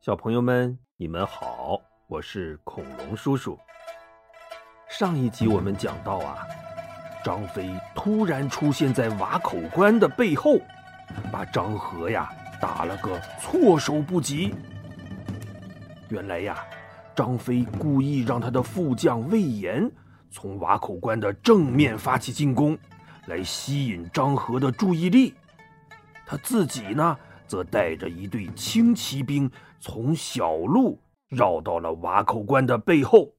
小朋友们，你们好，我是恐龙叔叔。上一集我们讲到啊，张飞突然出现在瓦口关的背后，把张合呀打了个措手不及。原来呀，张飞故意让他的副将魏延从瓦口关的正面发起进攻，来吸引张合的注意力。他自己呢？则带着一队轻骑兵，从小路绕到了瓦口关的背后。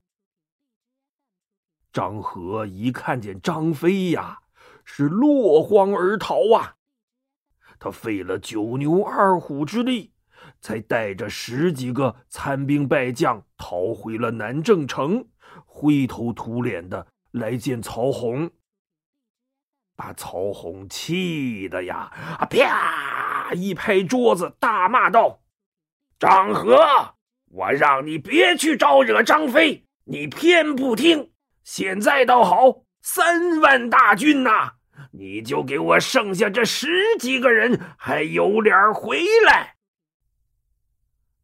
张合一看见张飞呀，是落荒而逃啊！他费了九牛二虎之力，才带着十几个残兵败将逃回了南郑城，灰头土脸的来见曹洪，把曹洪气的呀，啊啪！一拍桌子，大骂道：“张合，我让你别去招惹张飞，你偏不听。现在倒好，三万大军呐，你就给我剩下这十几个人，还有脸回来？”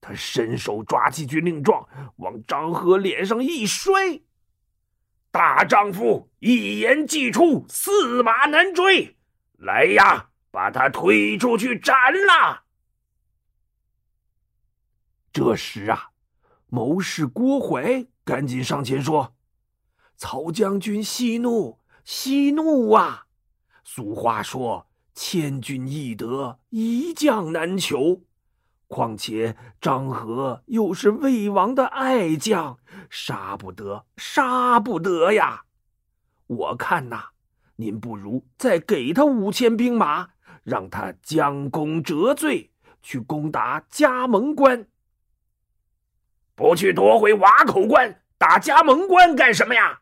他伸手抓起军令状，往张合脸上一摔：“大丈夫一言既出，驷马难追，来呀！”把他推出去斩了。这时啊，谋士郭淮赶紧上前说：“曹将军息怒，息怒啊！俗话说，千军易得，一将难求。况且张合又是魏王的爱将，杀不得，杀不得呀！我看呐，您不如再给他五千兵马。”让他将功折罪，去攻打加盟关。不去夺回瓦口关，打加盟关干什么呀？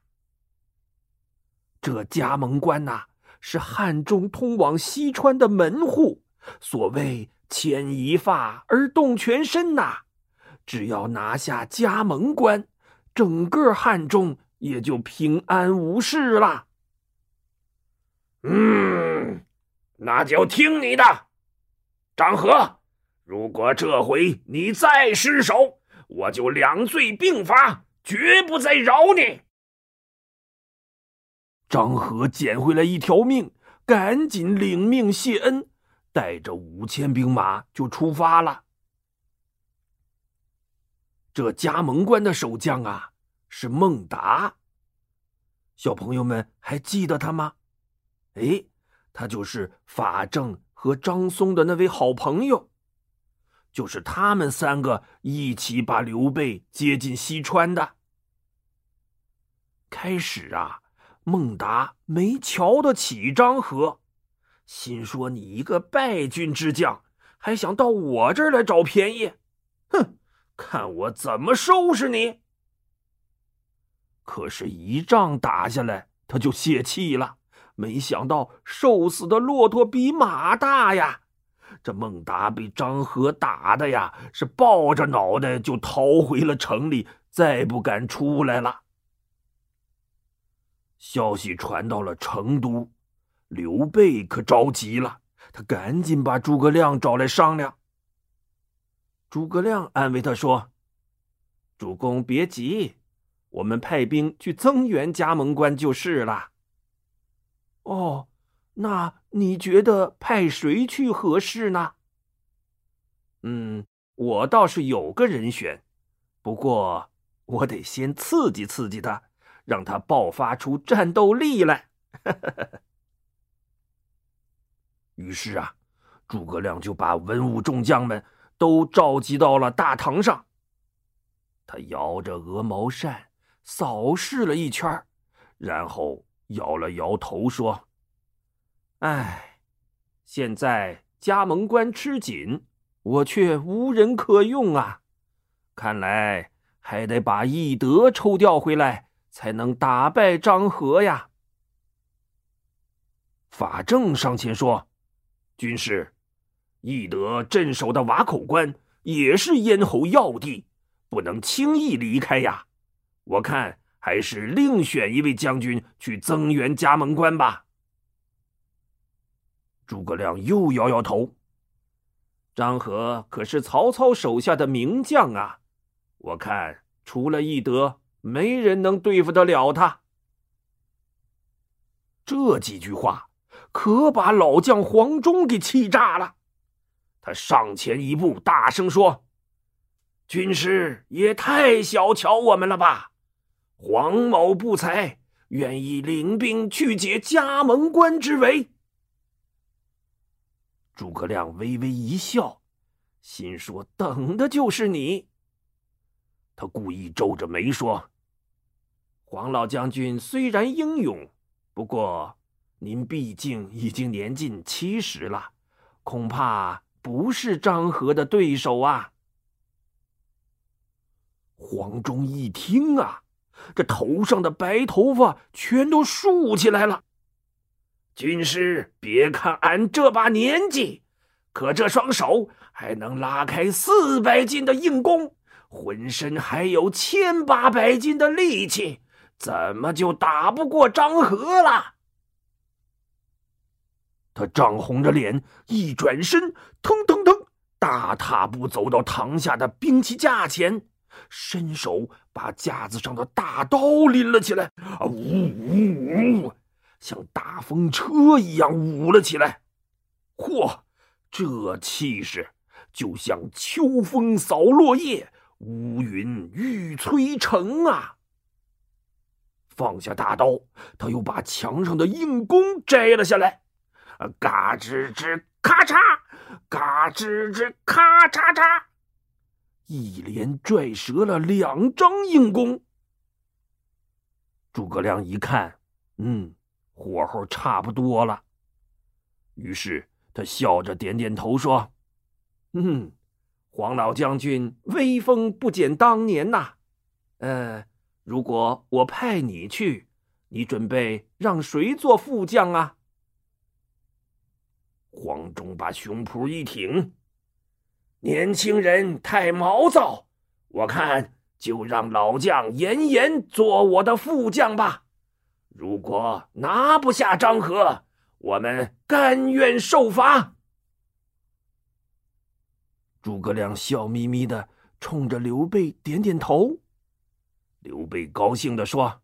这加盟关呐，是汉中通往西川的门户。所谓牵一发而动全身呐，只要拿下加盟关，整个汉中也就平安无事了。嗯。那就听你的，张合。如果这回你再失手，我就两罪并罚，绝不再饶你。张合捡回来一条命，赶紧领命谢恩，带着五千兵马就出发了。这加盟关的守将啊，是孟达。小朋友们还记得他吗？哎。他就是法正和张松的那位好朋友，就是他们三个一起把刘备接进西川的。开始啊，孟达没瞧得起张合，心说：“你一个败军之将，还想到我这儿来找便宜？哼，看我怎么收拾你！”可是，一仗打下来，他就泄气了。没想到瘦死的骆驼比马大呀！这孟达被张合打的呀，是抱着脑袋就逃回了城里，再不敢出来了。消息传到了成都，刘备可着急了，他赶紧把诸葛亮找来商量。诸葛亮安慰他说：“主公别急，我们派兵去增援加盟关就是了。”哦，那你觉得派谁去合适呢？嗯，我倒是有个人选，不过我得先刺激刺激他，让他爆发出战斗力来。于是啊，诸葛亮就把文武众将们都召集到了大堂上。他摇着鹅毛扇，扫视了一圈，然后。摇了摇头说：“哎，现在加盟关吃紧，我却无人可用啊！看来还得把翼德抽调回来，才能打败张合呀。”法正上前说：“军师，翼德镇守的瓦口关也是咽喉要地，不能轻易离开呀。我看。”还是另选一位将军去增援加盟关吧。诸葛亮又摇摇头：“张合可是曹操手下的名将啊，我看除了翼德，没人能对付得了他。”这几句话可把老将黄忠给气炸了，他上前一步，大声说：“军师也太小瞧我们了吧！黄某不才，愿意领兵去解加盟关之围。”诸葛亮微微一笑，心说：“等的就是你。”他故意皱着眉说：“黄老将军虽然英勇。”不过，您毕竟已经年近七十了，恐怕不是张合的对手啊。黄忠一听啊，这头上的白头发全都竖起来了。军师，别看俺这把年纪，可这双手还能拉开四百斤的硬弓，浑身还有千八百斤的力气。怎么就打不过张合了？他涨红着脸，一转身，腾腾腾，大踏步走到堂下的兵器架前，伸手把架子上的大刀拎了起来，啊，呜呜呜，像大风车一样舞了起来。嚯，这气势就像秋风扫落叶，乌云欲摧城啊！放下大刀，他又把墙上的硬弓摘了下来，啊嘎吱吱，咔嚓，嘎吱吱，咔嚓嚓，一连拽折了两张硬弓。诸葛亮一看，嗯，火候差不多了，于是他笑着点点头说：“嗯，黄老将军威风不减当年呐，呃。”如果我派你去，你准备让谁做副将啊？黄忠把胸脯一挺，年轻人太毛躁，我看就让老将严颜做我的副将吧。如果拿不下张合，我们甘愿受罚。诸葛亮笑眯眯的冲着刘备点点头。刘备高兴的说：“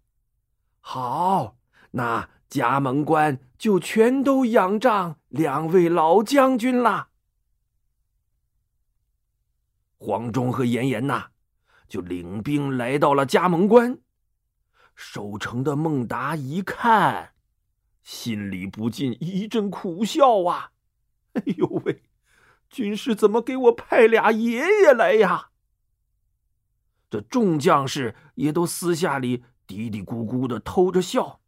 好，那加盟关就全都仰仗两位老将军了。”黄忠和严颜呐，就领兵来到了加盟关。守城的孟达一看，心里不禁一阵苦笑啊！“ 哎呦喂，军师怎么给我派俩爷爷来呀？”这众将士也都私下里嘀嘀咕咕的偷着笑。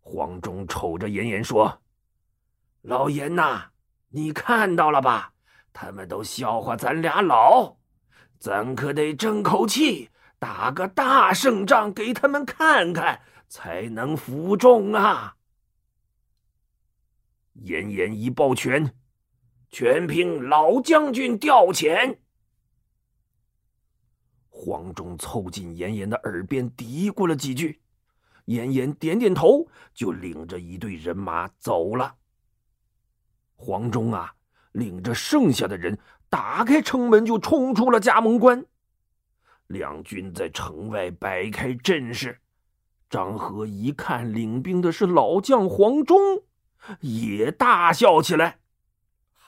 黄忠瞅着严颜说：“老严呐，你看到了吧？他们都笑话咱俩老，咱可得争口气，打个大胜仗给他们看看，才能服众啊！”严颜一抱拳：“全凭老将军调遣。”黄忠凑近严颜的耳边嘀咕了几句，严颜点点头，就领着一队人马走了。黄忠啊，领着剩下的人打开城门，就冲出了加盟关。两军在城外摆开阵势。张合一看领兵的是老将黄忠，也大笑起来：“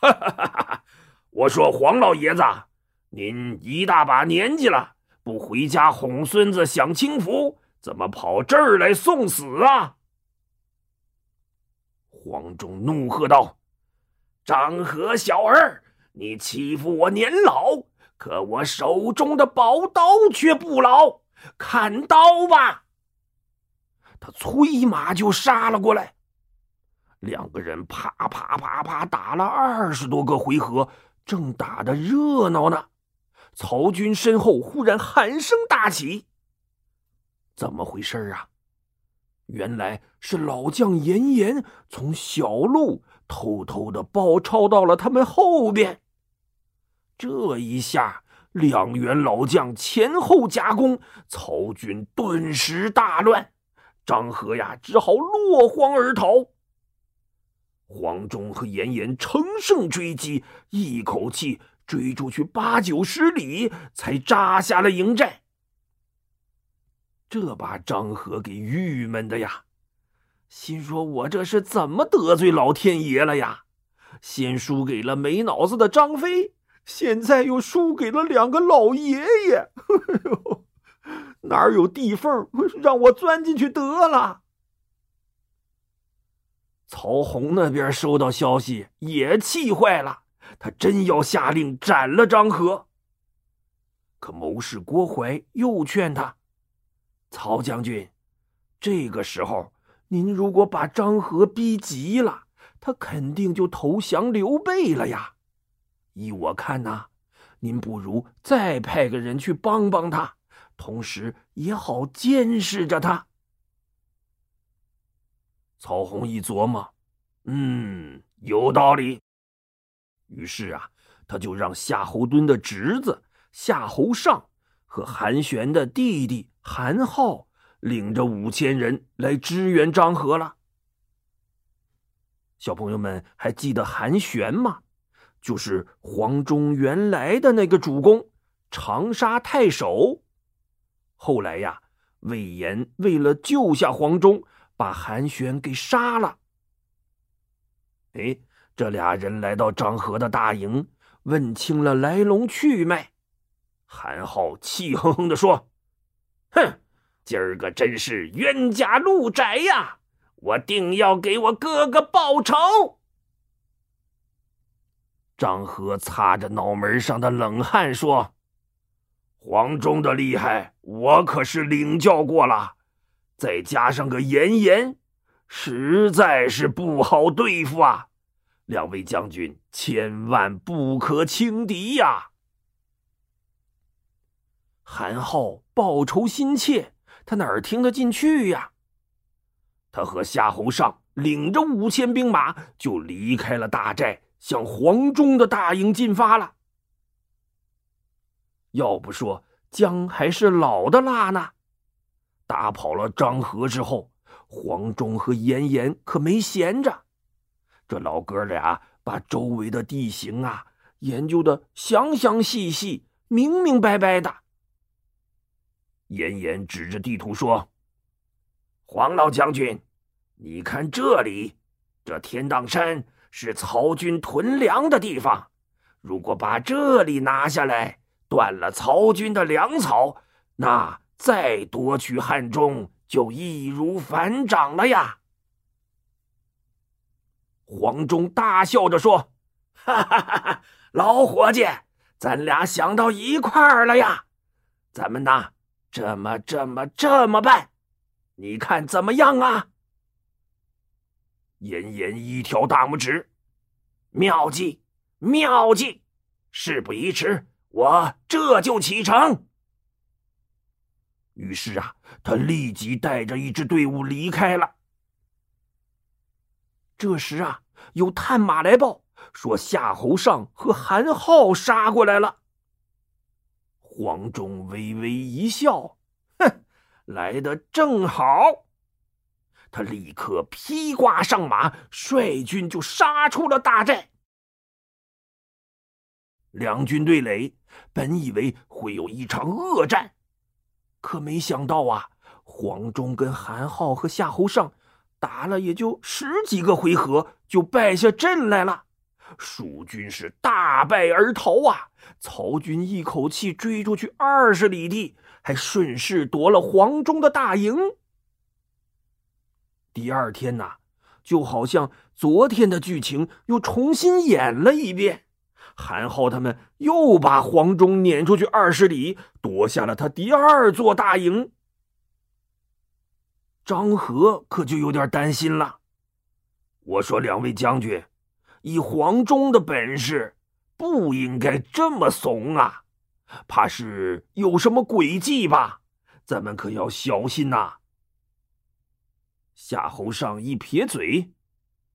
哈哈哈哈！我说黄老爷子，您一大把年纪了。”不回家哄孙子享清福，怎么跑这儿来送死啊？黄忠怒喝道：“张合小儿，你欺负我年老，可我手中的宝刀却不老，砍刀吧！”他催马就杀了过来。两个人啪啪啪啪打了二十多个回合，正打得热闹呢。曹军身后忽然喊声大起，怎么回事啊？原来是老将严颜从小路偷偷的包抄到了他们后边。这一下，两员老将前后夹攻，曹军顿时大乱。张合呀，只好落荒而逃。黄忠和严颜乘胜追击，一口气追出去八九十里，才扎下了营寨。这把张合给郁闷的呀，心说：“我这是怎么得罪老天爷了呀？先输给了没脑子的张飞，现在又输给了两个老爷爷，哪有地缝让我钻进去得了？”曹洪那边收到消息也气坏了，他真要下令斩了张合。可谋士郭淮又劝他：“曹将军，这个时候您如果把张合逼急了，他肯定就投降刘备了呀。依我看呐，您不如再派个人去帮帮他，同时也好监视着他。”曹洪一琢磨，嗯，有道理。于是啊，他就让夏侯惇的侄子夏侯尚和韩玄的弟弟韩浩领着五千人来支援张合了。小朋友们还记得韩玄吗？就是黄忠原来的那个主公，长沙太守。后来呀，魏延为了救下黄忠。把韩玄给杀了。哎，这俩人来到张合的大营，问清了来龙去脉。韩浩气哼哼的说：“哼，今儿个真是冤家路窄呀！我定要给我哥哥报仇。”张合擦着脑门上的冷汗说：“黄忠的厉害，我可是领教过了。”再加上个严颜，实在是不好对付啊！两位将军千万不可轻敌呀！韩浩报仇心切，他哪儿听得进去呀？他和夏侯尚领着五千兵马就离开了大寨，向黄忠的大营进发了。要不说姜还是老的辣呢。打跑了张合之后，黄忠和严颜可没闲着。这老哥俩把周围的地形啊研究的详详细细、明明白白的。严颜指着地图说：“黄老将军，你看这里，这天荡山是曹军屯粮的地方。如果把这里拿下来，断了曹军的粮草，那……”再夺取汉中，就易如反掌了呀！黄忠大笑着说：“哈哈哈哈老伙计，咱俩想到一块儿了呀！咱们呐，这么这么这么办，你看怎么样啊？”严颜一条大拇指：“妙计，妙计！事不宜迟，我这就启程。”于是啊，他立即带着一支队伍离开了。这时啊，有探马来报说夏侯尚和韩浩杀过来了。黄忠微微一笑，哼，来的正好。他立刻披挂上马，率军就杀出了大寨。两军对垒，本以为会有一场恶战。可没想到啊，黄忠跟韩浩和夏侯尚打了也就十几个回合，就败下阵来了。蜀军是大败而逃啊！曹军一口气追出去二十里地，还顺势夺了黄忠的大营。第二天呐，就好像昨天的剧情又重新演了一遍。韩浩他们又把黄忠撵出去二十里，夺下了他第二座大营。张合可就有点担心了。我说：“两位将军，以黄忠的本事，不应该这么怂啊！怕是有什么诡计吧？咱们可要小心呐！”夏侯尚一撇嘴：“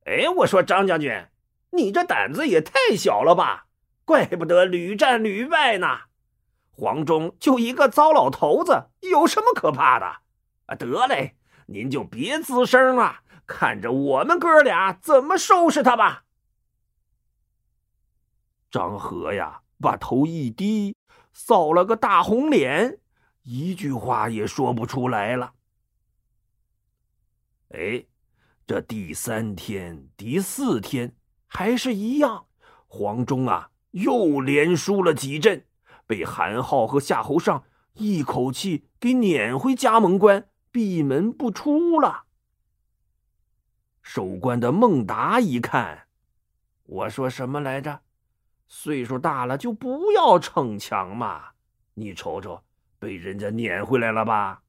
哎，我说张将军，你这胆子也太小了吧！”怪不得屡战屡败呢，黄忠就一个糟老头子，有什么可怕的？啊，得嘞，您就别吱声了，看着我们哥俩怎么收拾他吧。张和呀，把头一低，扫了个大红脸，一句话也说不出来了。哎，这第三天、第四天还是一样，黄忠啊，又连输了几阵，被韩浩和夏侯尚一口气给撵回加盟关，闭门不出了。守关的孟达一看，我说什么来着？岁数大了就不要逞强嘛！你瞅瞅，被人家撵回来了吧？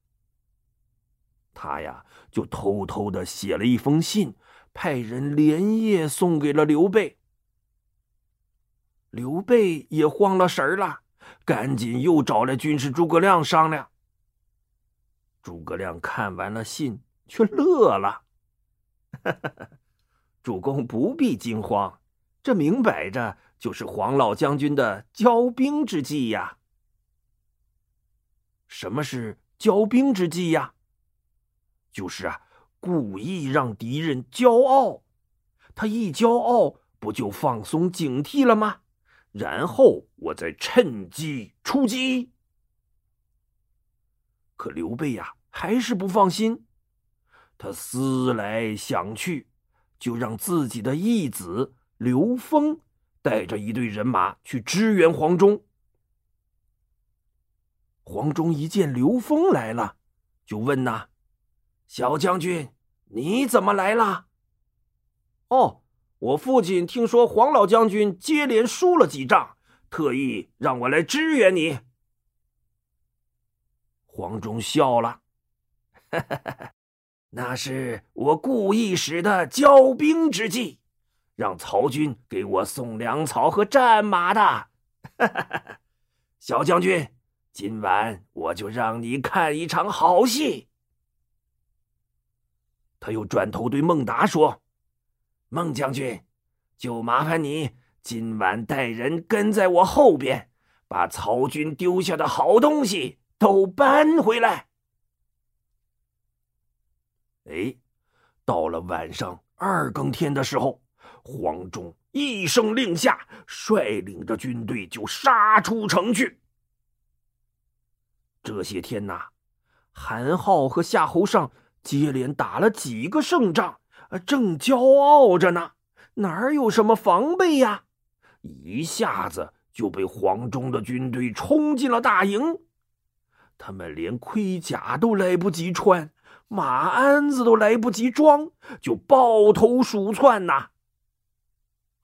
他呀，就偷偷的写了一封信，派人连夜送给了刘备。刘备也慌了神了，赶紧又找来军师诸葛亮商量。诸葛亮看完了信，却乐了：“主公不必惊慌，这明摆着……”就是黄老将军的骄兵之计呀！什么是骄兵之计呀？就是啊，故意让敌人骄傲，他一骄傲，不就放松警惕了吗？然后我再趁机出击。可刘备呀，还是不放心，他思来想去，就让自己的义子刘封。带着一队人马去支援黄忠。黄忠一见刘封来了，就问：“呐，小将军，你怎么来了？”“哦，我父亲听说黄老将军接连输了几仗，特意让我来支援你。”黄忠笑了：“ 那是我故意使的骄兵之计。”让曹军给我送粮草和战马的，小将军，今晚我就让你看一场好戏。他又转头对孟达说：“孟将军，就麻烦你今晚带人跟在我后边，把曹军丢下的好东西都搬回来。”哎，到了晚上二更天的时候。黄忠一声令下，率领着军队就杀出城去。这些天呐，韩浩和夏侯尚接连打了几个胜仗，正骄傲着呢，哪有什么防备呀？一下子就被黄忠的军队冲进了大营，他们连盔甲都来不及穿，马鞍子都来不及装，就抱头鼠窜呐。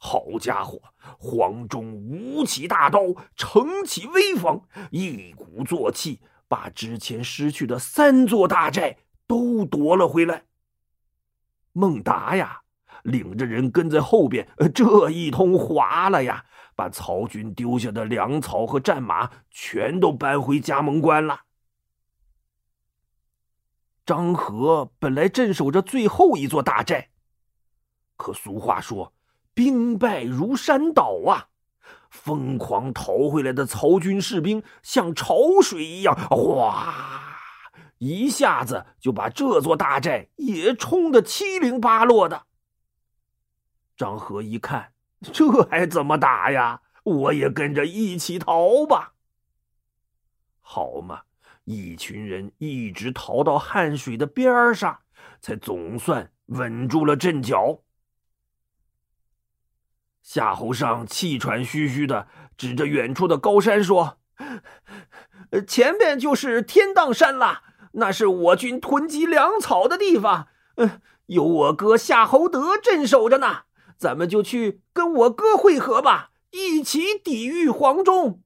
好家伙，黄忠舞起大刀，撑起威风，一鼓作气，把之前失去的三座大寨都夺了回来。孟达呀，领着人跟在后边，这一通划了呀，把曹军丢下的粮草和战马全都搬回加盟关了。张合本来镇守着最后一座大寨，可俗话说。兵败如山倒啊！疯狂逃回来的曹军士兵像潮水一样，哗，一下子就把这座大寨也冲得七零八落的。张合一看，这还怎么打呀？我也跟着一起逃吧。好嘛，一群人一直逃到汉水的边上，才总算稳住了阵脚。夏侯尚气喘吁吁的指着远处的高山说：“前边就是天荡山了，那是我军囤积粮草的地方。嗯，有我哥夏侯德镇守着呢，咱们就去跟我哥会合吧，一起抵御黄忠。”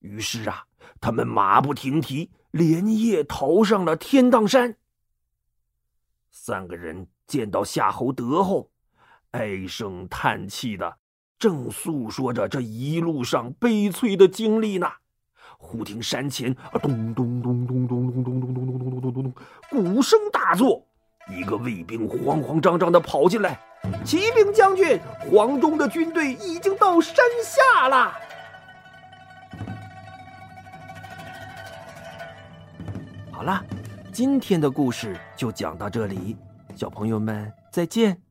于是啊，他们马不停蹄，连夜逃上了天荡山。三个人见到夏侯德后。唉声叹气的，正诉说着这一路上悲催的经历呢。忽听山前啊，咚咚咚咚咚咚咚咚咚咚咚咚咚咚咚，鼓声大作，一个卫兵慌慌张张的跑进来：“骑兵将军，黄忠的军队已经到山下了。”好了，今天的故事就讲到这里，小朋友们再见。